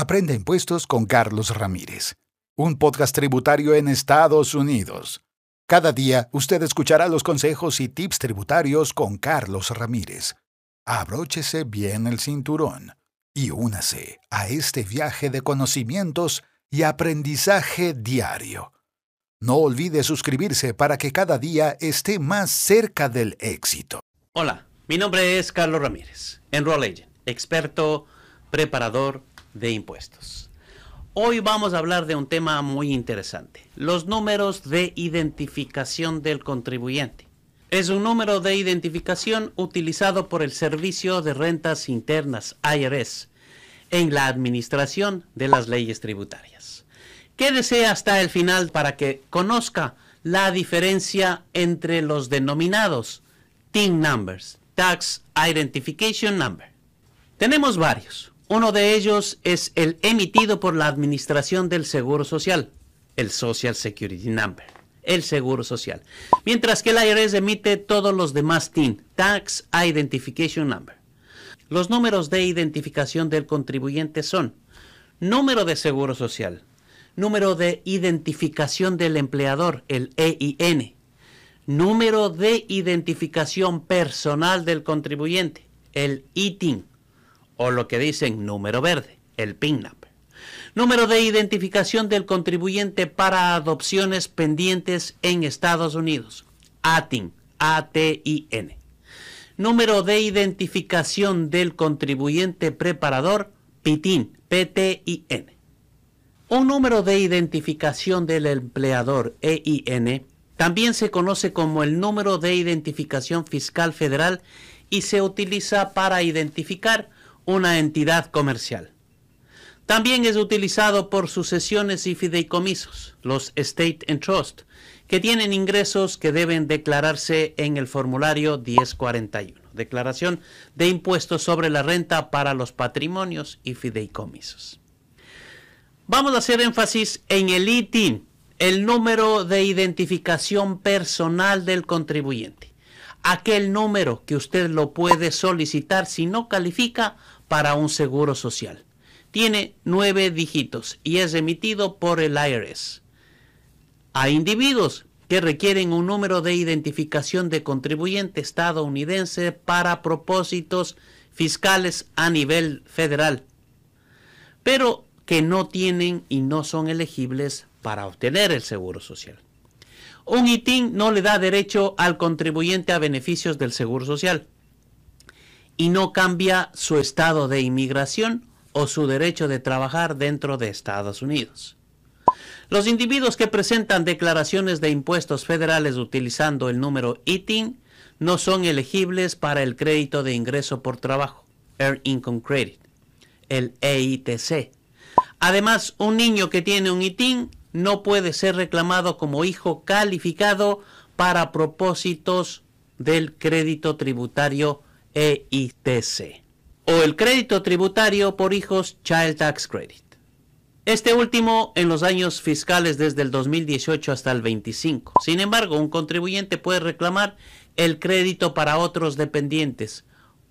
Aprende impuestos con Carlos Ramírez, un podcast tributario en Estados Unidos. Cada día usted escuchará los consejos y tips tributarios con Carlos Ramírez. Abróchese bien el cinturón y únase a este viaje de conocimientos y aprendizaje diario. No olvide suscribirse para que cada día esté más cerca del éxito. Hola, mi nombre es Carlos Ramírez, Enroll Agent, experto preparador de impuestos. Hoy vamos a hablar de un tema muy interesante, los números de identificación del contribuyente. Es un número de identificación utilizado por el Servicio de Rentas Internas, IRS, en la administración de las leyes tributarias. Quédese hasta el final para que conozca la diferencia entre los denominados TIN numbers, Tax Identification Number. Tenemos varios. Uno de ellos es el emitido por la Administración del Seguro Social, el Social Security Number, el Seguro Social. Mientras que el IRS emite todos los demás TIN, Tax Identification Number. Los números de identificación del contribuyente son número de Seguro Social, número de identificación del empleador, el EIN, número de identificación personal del contribuyente, el ITIN, o lo que dicen número verde, el PIN number. Número de identificación del contribuyente para adopciones pendientes en Estados Unidos, ATIN, A-T-I-N. Número de identificación del contribuyente preparador, PITIN, P-T-I-N. Un número de identificación del empleador, EIN, también se conoce como el número de identificación fiscal federal y se utiliza para identificar una entidad comercial. También es utilizado por sucesiones y fideicomisos, los State and Trust, que tienen ingresos que deben declararse en el formulario 1041, declaración de impuestos sobre la renta para los patrimonios y fideicomisos. Vamos a hacer énfasis en el ITIN, el número de identificación personal del contribuyente, aquel número que usted lo puede solicitar si no califica para un seguro social. Tiene nueve dígitos y es emitido por el IRS. Hay individuos que requieren un número de identificación de contribuyente estadounidense para propósitos fiscales a nivel federal, pero que no tienen y no son elegibles para obtener el seguro social. Un ITIN no le da derecho al contribuyente a beneficios del seguro social y no cambia su estado de inmigración o su derecho de trabajar dentro de Estados Unidos. Los individuos que presentan declaraciones de impuestos federales utilizando el número ITIN no son elegibles para el crédito de ingreso por trabajo, Earned Income Credit, el EITC. Además, un niño que tiene un ITIN no puede ser reclamado como hijo calificado para propósitos del crédito tributario EITC o el crédito tributario por hijos Child Tax Credit. Este último en los años fiscales desde el 2018 hasta el 25. Sin embargo, un contribuyente puede reclamar el crédito para otros dependientes,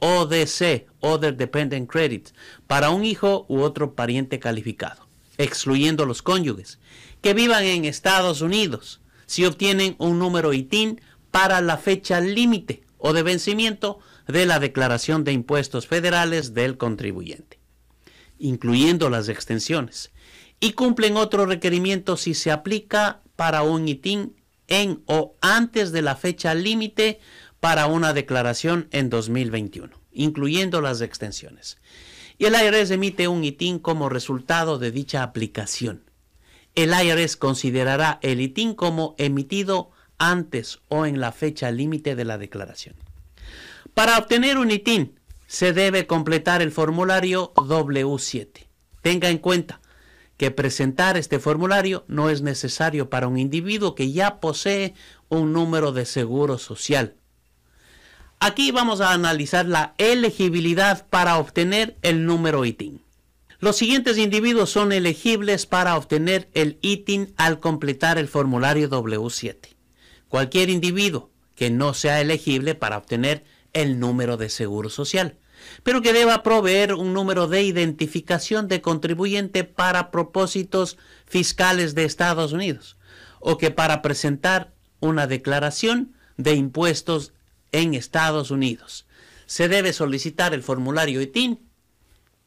ODC, Other Dependent Credit, para un hijo u otro pariente calificado, excluyendo los cónyuges, que vivan en Estados Unidos, si obtienen un número ITIN para la fecha límite o de vencimiento de la declaración de impuestos federales del contribuyente, incluyendo las extensiones, y cumplen otro requerimiento si se aplica para un ITIN en o antes de la fecha límite para una declaración en 2021, incluyendo las extensiones. Y el IRS emite un ITIN como resultado de dicha aplicación. El IRS considerará el ITIN como emitido antes o en la fecha límite de la declaración. Para obtener un ITIN se debe completar el formulario W7. Tenga en cuenta que presentar este formulario no es necesario para un individuo que ya posee un número de seguro social. Aquí vamos a analizar la elegibilidad para obtener el número ITIN. Los siguientes individuos son elegibles para obtener el ITIN al completar el formulario W7. Cualquier individuo que no sea elegible para obtener el número de seguro social. pero que deba proveer un número de identificación de contribuyente para propósitos fiscales de Estados Unidos, o que para presentar una declaración de impuestos en Estados Unidos. Se debe solicitar el formulario ITIN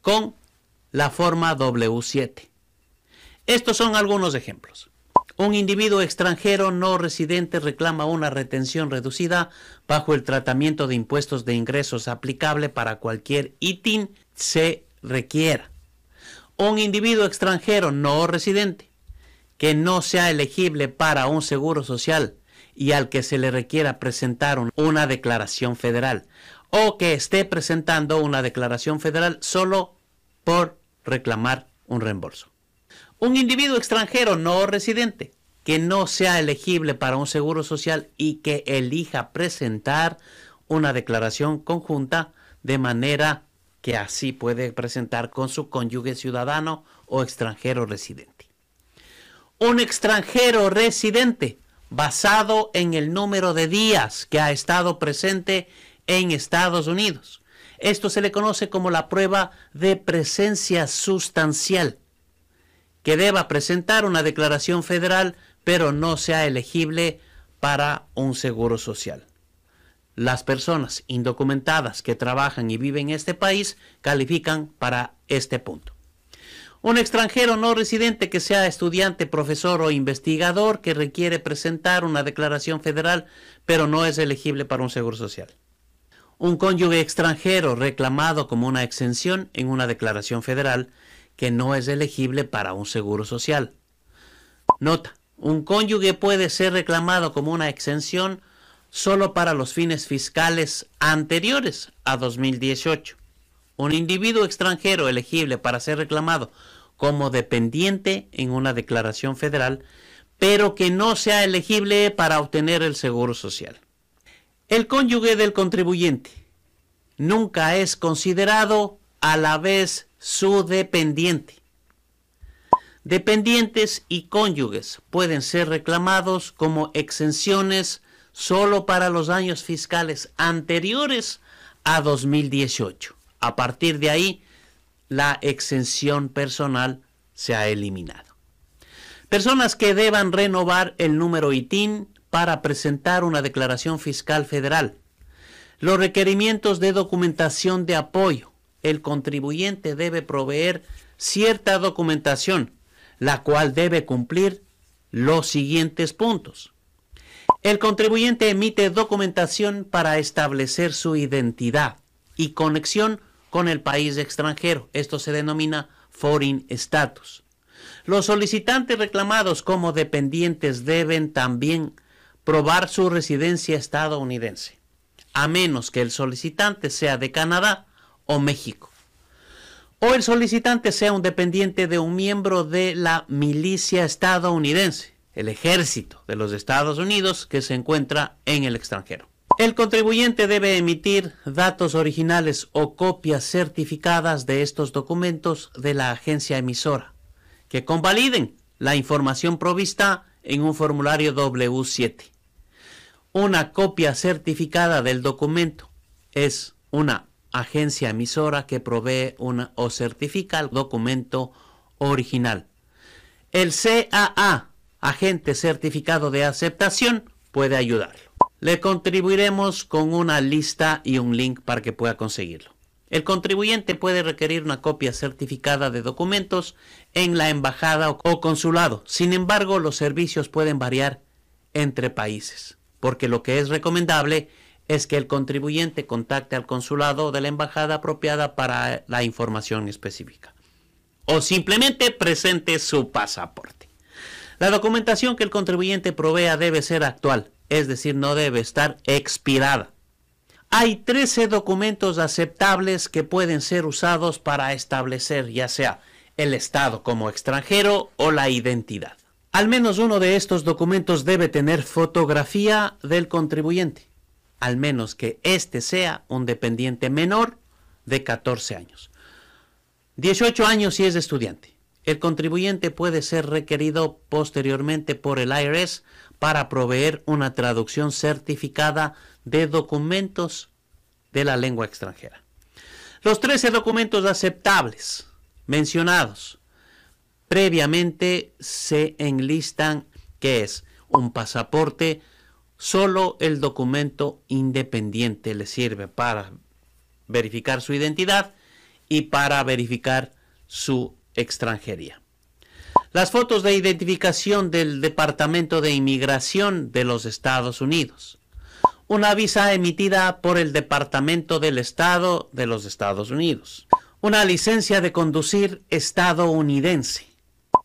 con la forma W7. Estos son algunos ejemplos. Un individuo extranjero no residente reclama una retención reducida bajo el tratamiento de impuestos de ingresos aplicable para cualquier ITIN se requiera. Un individuo extranjero no residente que no sea elegible para un seguro social y al que se le requiera presentar una declaración federal o que esté presentando una declaración federal solo por reclamar un reembolso. Un individuo extranjero no residente que no sea elegible para un seguro social y que elija presentar una declaración conjunta de manera que así puede presentar con su cónyuge ciudadano o extranjero residente. Un extranjero residente basado en el número de días que ha estado presente en Estados Unidos. Esto se le conoce como la prueba de presencia sustancial que deba presentar una declaración federal, pero no sea elegible para un seguro social. Las personas indocumentadas que trabajan y viven en este país califican para este punto. Un extranjero no residente que sea estudiante, profesor o investigador que requiere presentar una declaración federal, pero no es elegible para un seguro social. Un cónyuge extranjero reclamado como una exención en una declaración federal que no es elegible para un seguro social. Nota, un cónyuge puede ser reclamado como una exención solo para los fines fiscales anteriores a 2018. Un individuo extranjero elegible para ser reclamado como dependiente en una declaración federal, pero que no sea elegible para obtener el seguro social. El cónyuge del contribuyente nunca es considerado a la vez su dependiente. Dependientes y cónyuges pueden ser reclamados como exenciones solo para los años fiscales anteriores a 2018. A partir de ahí, la exención personal se ha eliminado. Personas que deban renovar el número ITIN para presentar una declaración fiscal federal. Los requerimientos de documentación de apoyo el contribuyente debe proveer cierta documentación, la cual debe cumplir los siguientes puntos. El contribuyente emite documentación para establecer su identidad y conexión con el país extranjero. Esto se denomina foreign status. Los solicitantes reclamados como dependientes deben también probar su residencia estadounidense, a menos que el solicitante sea de Canadá o México. O el solicitante sea un dependiente de un miembro de la milicia estadounidense, el ejército de los Estados Unidos que se encuentra en el extranjero. El contribuyente debe emitir datos originales o copias certificadas de estos documentos de la agencia emisora, que convaliden la información provista en un formulario W7. Una copia certificada del documento es una agencia emisora que provee una, o certifica el documento original. El CAA, agente certificado de aceptación, puede ayudarlo. Le contribuiremos con una lista y un link para que pueda conseguirlo. El contribuyente puede requerir una copia certificada de documentos en la embajada o consulado. Sin embargo, los servicios pueden variar entre países, porque lo que es recomendable es que el contribuyente contacte al consulado de la embajada apropiada para la información específica. O simplemente presente su pasaporte. La documentación que el contribuyente provea debe ser actual, es decir, no debe estar expirada. Hay 13 documentos aceptables que pueden ser usados para establecer ya sea el Estado como extranjero o la identidad. Al menos uno de estos documentos debe tener fotografía del contribuyente al menos que éste sea un dependiente menor de 14 años. 18 años si es estudiante. El contribuyente puede ser requerido posteriormente por el IRS para proveer una traducción certificada de documentos de la lengua extranjera. Los 13 documentos aceptables mencionados previamente se enlistan que es un pasaporte, solo el documento independiente le sirve para verificar su identidad y para verificar su extranjería. Las fotos de identificación del Departamento de Inmigración de los Estados Unidos. Una visa emitida por el Departamento del Estado de los Estados Unidos. Una licencia de conducir estadounidense.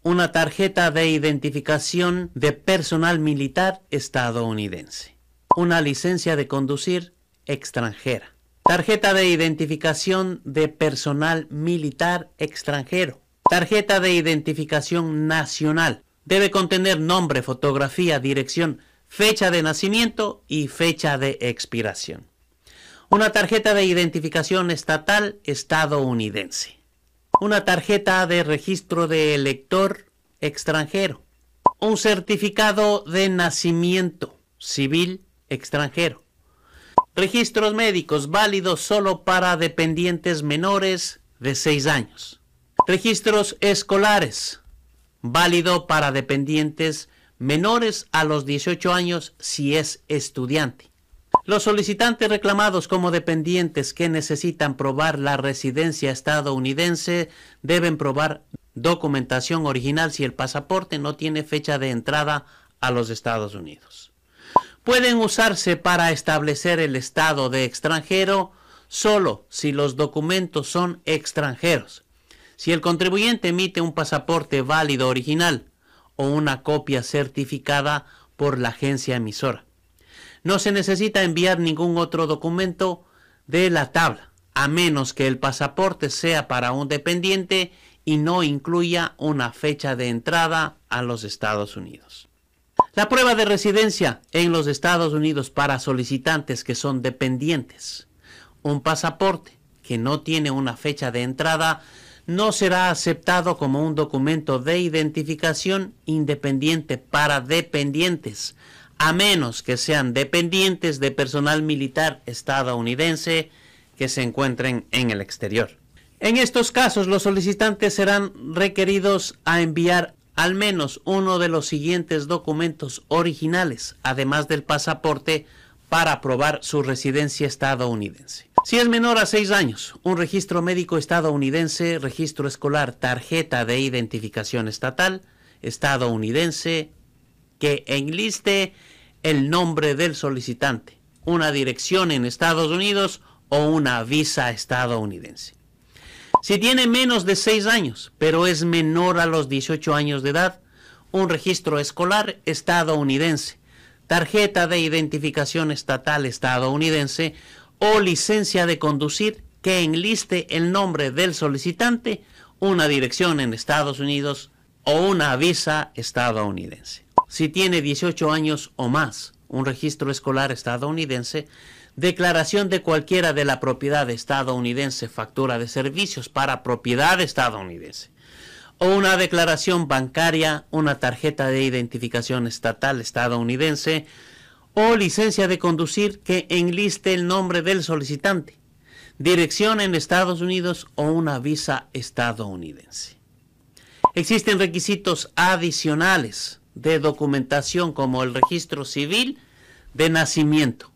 Una tarjeta de identificación de personal militar estadounidense. Una licencia de conducir extranjera. Tarjeta de identificación de personal militar extranjero. Tarjeta de identificación nacional. Debe contener nombre, fotografía, dirección, fecha de nacimiento y fecha de expiración. Una tarjeta de identificación estatal estadounidense. Una tarjeta de registro de elector extranjero. Un certificado de nacimiento civil extranjero registros médicos válidos solo para dependientes menores de 6 años. Registros escolares válido para dependientes menores a los 18 años si es estudiante. Los solicitantes reclamados como dependientes que necesitan probar la residencia estadounidense deben probar documentación original si el pasaporte no tiene fecha de entrada a los Estados Unidos pueden usarse para establecer el estado de extranjero solo si los documentos son extranjeros. Si el contribuyente emite un pasaporte válido original o una copia certificada por la agencia emisora. No se necesita enviar ningún otro documento de la tabla, a menos que el pasaporte sea para un dependiente y no incluya una fecha de entrada a los Estados Unidos. La prueba de residencia en los Estados Unidos para solicitantes que son dependientes. Un pasaporte que no tiene una fecha de entrada no será aceptado como un documento de identificación independiente para dependientes, a menos que sean dependientes de personal militar estadounidense que se encuentren en el exterior. En estos casos, los solicitantes serán requeridos a enviar al menos uno de los siguientes documentos originales, además del pasaporte, para probar su residencia estadounidense. Si es menor a 6 años, un registro médico estadounidense, registro escolar, tarjeta de identificación estatal estadounidense que enliste el nombre del solicitante, una dirección en Estados Unidos o una visa estadounidense. Si tiene menos de 6 años, pero es menor a los 18 años de edad, un registro escolar estadounidense, tarjeta de identificación estatal estadounidense o licencia de conducir que enliste el nombre del solicitante, una dirección en Estados Unidos o una visa estadounidense. Si tiene 18 años o más, un registro escolar estadounidense, declaración de cualquiera de la propiedad estadounidense, factura de servicios para propiedad estadounidense, o una declaración bancaria, una tarjeta de identificación estatal estadounidense, o licencia de conducir que enliste el nombre del solicitante, dirección en Estados Unidos o una visa estadounidense. Existen requisitos adicionales de documentación como el registro civil de nacimiento,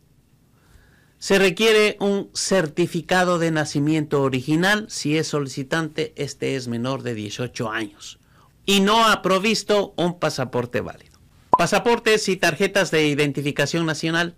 se requiere un certificado de nacimiento original si es solicitante, este es menor de 18 años y no ha provisto un pasaporte válido. Pasaportes y tarjetas de identificación nacional.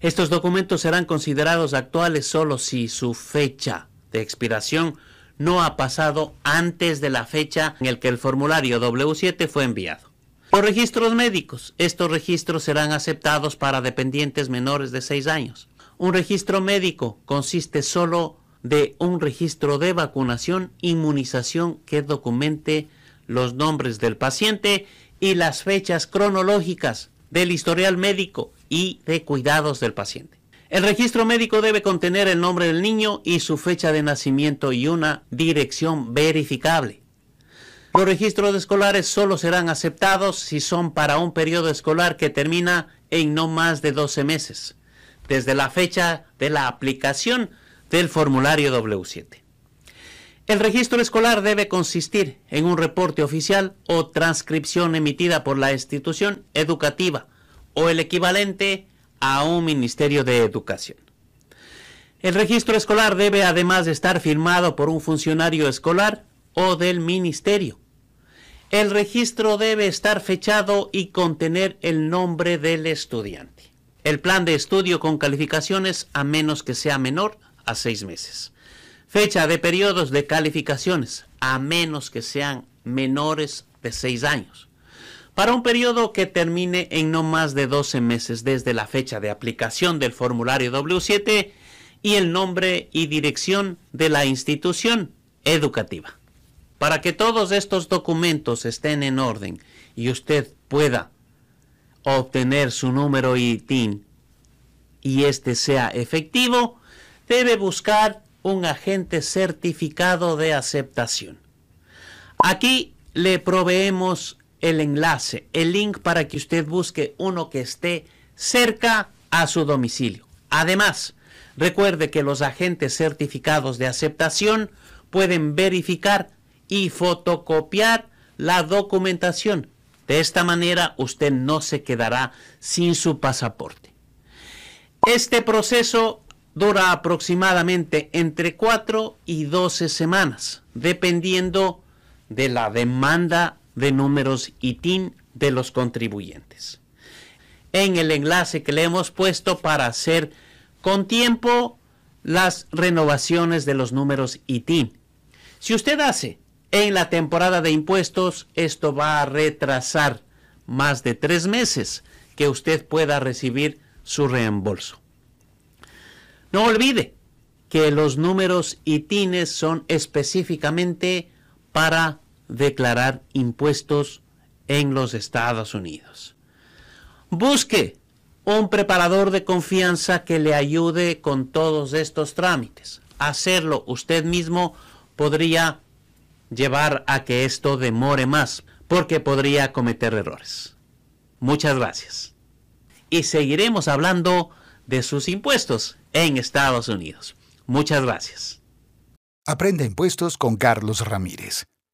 Estos documentos serán considerados actuales solo si su fecha de expiración no ha pasado antes de la fecha en el que el formulario W7 fue enviado. Los registros médicos. Estos registros serán aceptados para dependientes menores de 6 años. Un registro médico consiste solo de un registro de vacunación, inmunización que documente los nombres del paciente y las fechas cronológicas del historial médico y de cuidados del paciente. El registro médico debe contener el nombre del niño y su fecha de nacimiento y una dirección verificable. Los registros escolares solo serán aceptados si son para un periodo escolar que termina en no más de 12 meses desde la fecha de la aplicación del formulario W7. El registro escolar debe consistir en un reporte oficial o transcripción emitida por la institución educativa o el equivalente a un Ministerio de Educación. El registro escolar debe además estar firmado por un funcionario escolar o del ministerio. El registro debe estar fechado y contener el nombre del estudiante. El plan de estudio con calificaciones a menos que sea menor a seis meses. Fecha de periodos de calificaciones a menos que sean menores de seis años. Para un periodo que termine en no más de 12 meses desde la fecha de aplicación del formulario W7 y el nombre y dirección de la institución educativa. Para que todos estos documentos estén en orden y usted pueda obtener su número ITIN y este sea efectivo, debe buscar un agente certificado de aceptación. Aquí le proveemos el enlace, el link para que usted busque uno que esté cerca a su domicilio. Además, recuerde que los agentes certificados de aceptación pueden verificar y fotocopiar la documentación. De esta manera usted no se quedará sin su pasaporte. Este proceso dura aproximadamente entre 4 y 12 semanas, dependiendo de la demanda de números ITIN de los contribuyentes. En el enlace que le hemos puesto para hacer con tiempo las renovaciones de los números ITIN. Si usted hace en la temporada de impuestos, esto va a retrasar más de tres meses que usted pueda recibir su reembolso. No olvide que los números ITINES son específicamente para declarar impuestos en los Estados Unidos. Busque un preparador de confianza que le ayude con todos estos trámites. Hacerlo usted mismo podría llevar a que esto demore más, porque podría cometer errores. Muchas gracias. Y seguiremos hablando de sus impuestos en Estados Unidos. Muchas gracias. Aprende impuestos con Carlos Ramírez